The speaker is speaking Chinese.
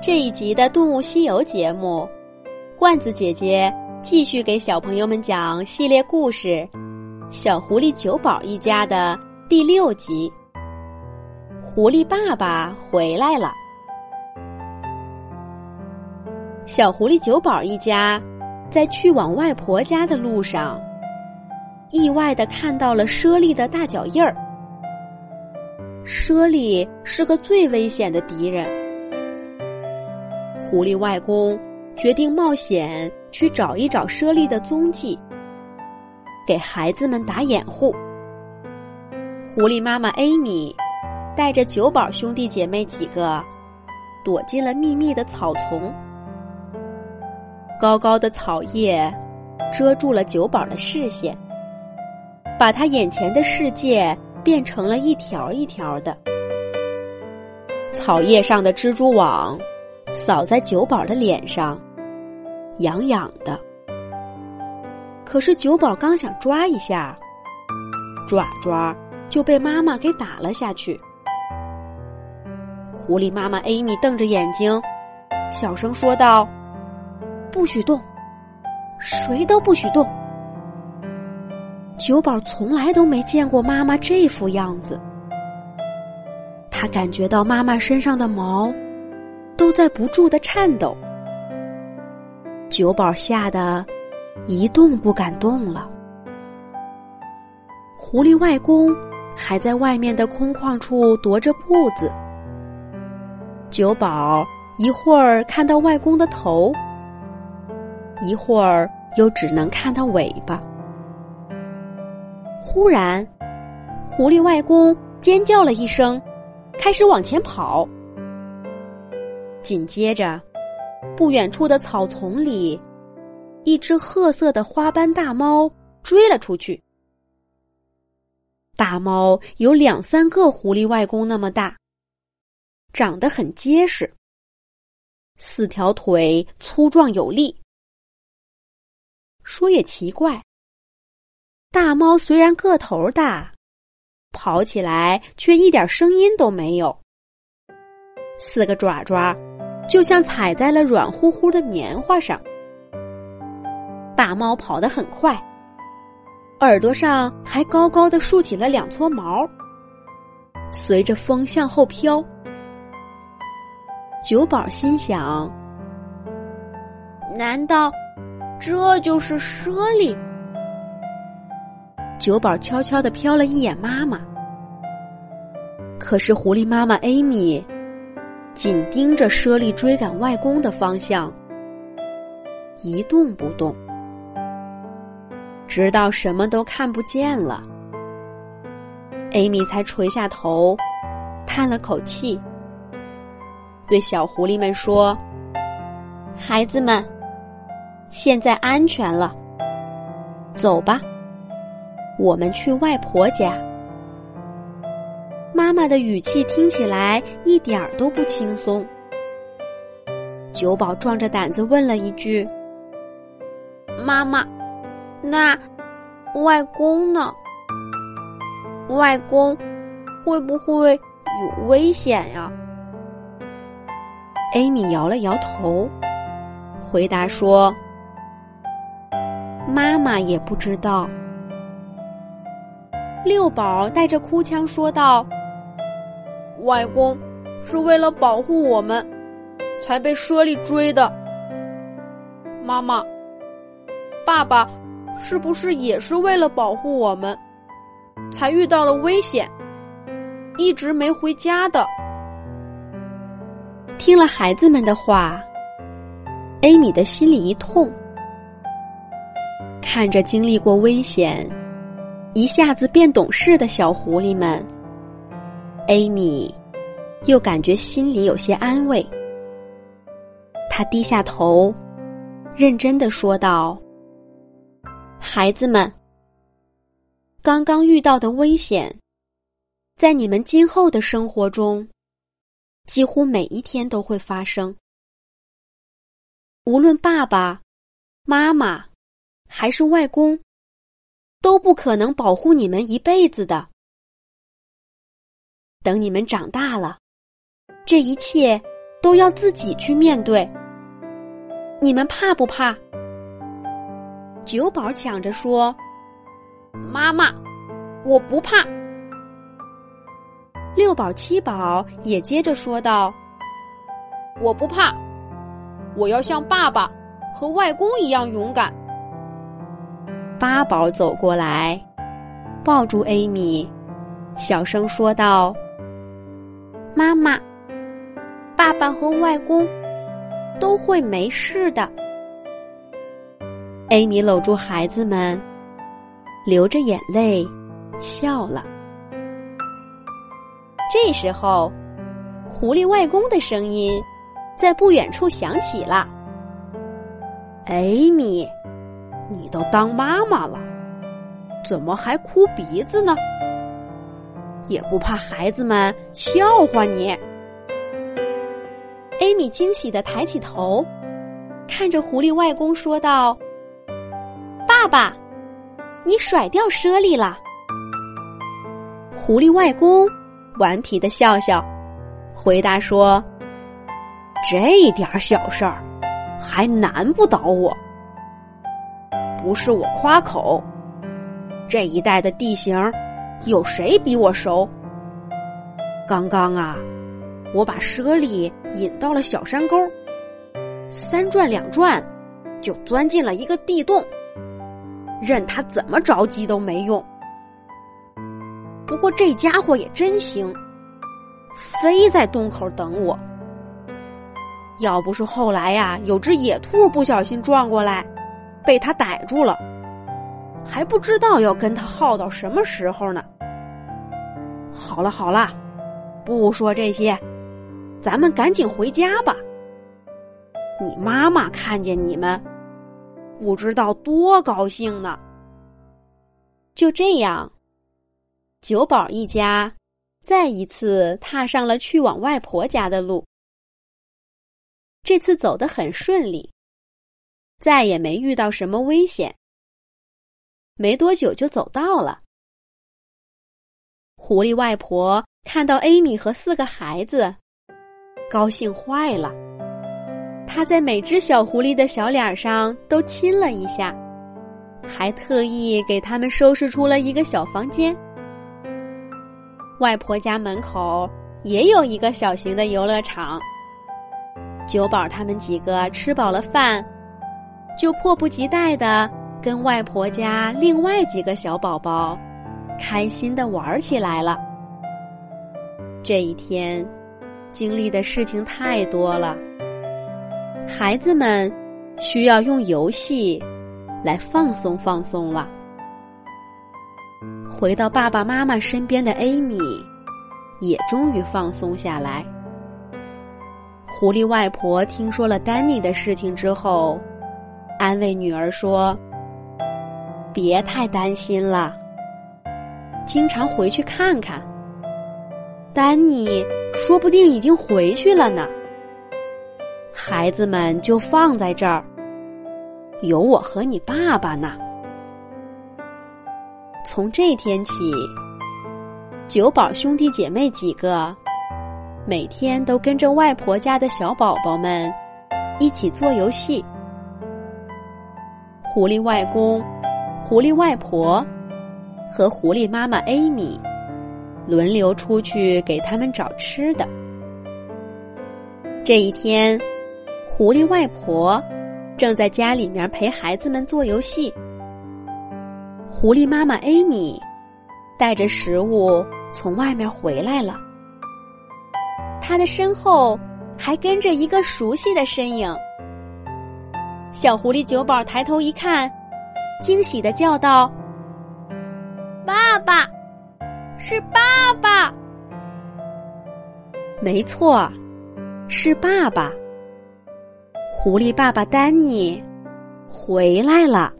这一集的《动物西游》节目，罐子姐姐继续给小朋友们讲系列故事《小狐狸九宝一家》的第六集。狐狸爸爸回来了。小狐狸九宝一家在去往外婆家的路上，意外的看到了猞猁的大脚印儿。猞猁是个最危险的敌人。狐狸外公决定冒险去找一找猞猁的踪迹，给孩子们打掩护。狐狸妈妈艾米带着九宝兄弟姐妹几个躲进了密密的草丛，高高的草叶遮住了九宝的视线，把他眼前的世界变成了一条一条的。草叶上的蜘蛛网。扫在九宝的脸上，痒痒的。可是九宝刚想抓一下，爪爪就被妈妈给打了下去。狐狸妈妈艾米瞪着眼睛，小声说道：“不许动，谁都不许动。”九宝从来都没见过妈妈这副样子，他感觉到妈妈身上的毛。都在不住的颤抖，九宝吓得一动不敢动了。狐狸外公还在外面的空旷处踱着步子。九宝一会儿看到外公的头，一会儿又只能看到尾巴。忽然，狐狸外公尖叫了一声，开始往前跑。紧接着，不远处的草丛里，一只褐色的花斑大猫追了出去。大猫有两三个狐狸外公那么大，长得很结实，四条腿粗壮有力。说也奇怪，大猫虽然个头大，跑起来却一点声音都没有。四个爪爪。就像踩在了软乎乎的棉花上。大猫跑得很快，耳朵上还高高的竖起了两撮毛，随着风向后飘。九宝心想：难道这就是猞猁？九宝悄悄的瞟了一眼妈妈，可是狐狸妈妈艾米。紧盯着猞猁追赶外公的方向，一动不动，直到什么都看不见了，艾米才垂下头，叹了口气，对小狐狸们说：“孩子们，现在安全了，走吧，我们去外婆家。”妈妈的语气听起来一点儿都不轻松。九宝壮着胆子问了一句：“妈妈，那外公呢？外公会不会有危险呀？”艾米摇了摇头，回答说：“妈妈也不知道。”六宝带着哭腔说道。外公是为了保护我们，才被猞猁追的。妈妈、爸爸是不是也是为了保护我们，才遇到了危险，一直没回家的？听了孩子们的话，艾米的心里一痛，看着经历过危险，一下子变懂事的小狐狸们。艾米又感觉心里有些安慰，他低下头，认真的说道：“孩子们，刚刚遇到的危险，在你们今后的生活中，几乎每一天都会发生。无论爸爸妈妈还是外公，都不可能保护你们一辈子的。”等你们长大了，这一切都要自己去面对。你们怕不怕？九宝抢着说：“妈妈，我不怕。”六宝、七宝也接着说道：“我不怕，我要像爸爸和外公一样勇敢。”八宝走过来，抱住艾米，小声说道：“妈妈，爸爸和外公。”都会没事的。艾米搂住孩子们，流着眼泪笑了。这时候，狐狸外公的声音在不远处响起了：“艾米，你都当妈妈了，怎么还哭鼻子呢？也不怕孩子们笑话你？”艾米惊喜的抬起头，看着狐狸外公说道：“爸爸，你甩掉猞猁了。”狐狸外公顽皮的笑笑，回答说：“这点小事儿，还难不倒我。不是我夸口，这一带的地形，有谁比我熟？刚刚啊。”我把猞猁引到了小山沟，三转两转，就钻进了一个地洞。任他怎么着急都没用。不过这家伙也真行，非在洞口等我。要不是后来呀，有只野兔不小心撞过来，被他逮住了，还不知道要跟他耗到什么时候呢。好了好了，不说这些。咱们赶紧回家吧。你妈妈看见你们，不知道多高兴呢。就这样，九宝一家再一次踏上了去往外婆家的路。这次走得很顺利，再也没遇到什么危险。没多久就走到了。狐狸外婆看到艾米和四个孩子。高兴坏了，他在每只小狐狸的小脸上都亲了一下，还特意给他们收拾出了一个小房间。外婆家门口也有一个小型的游乐场。九宝他们几个吃饱了饭，就迫不及待的跟外婆家另外几个小宝宝开心的玩起来了。这一天。经历的事情太多了，孩子们需要用游戏来放松放松了。回到爸爸妈妈身边的艾米也终于放松下来。狐狸外婆听说了丹尼的事情之后，安慰女儿说：“别太担心了，经常回去看看。”丹尼说不定已经回去了呢。孩子们就放在这儿，有我和你爸爸呢。从这天起，九宝兄弟姐妹几个每天都跟着外婆家的小宝宝们一起做游戏。狐狸外公、狐狸外婆和狐狸妈妈艾米。轮流出去给他们找吃的。这一天，狐狸外婆正在家里面陪孩子们做游戏。狐狸妈妈艾米带着食物从外面回来了，她的身后还跟着一个熟悉的身影。小狐狸九宝抬头一看，惊喜的叫道：“爸爸！”是爸爸，没错，是爸爸。狐狸爸爸丹尼回来了。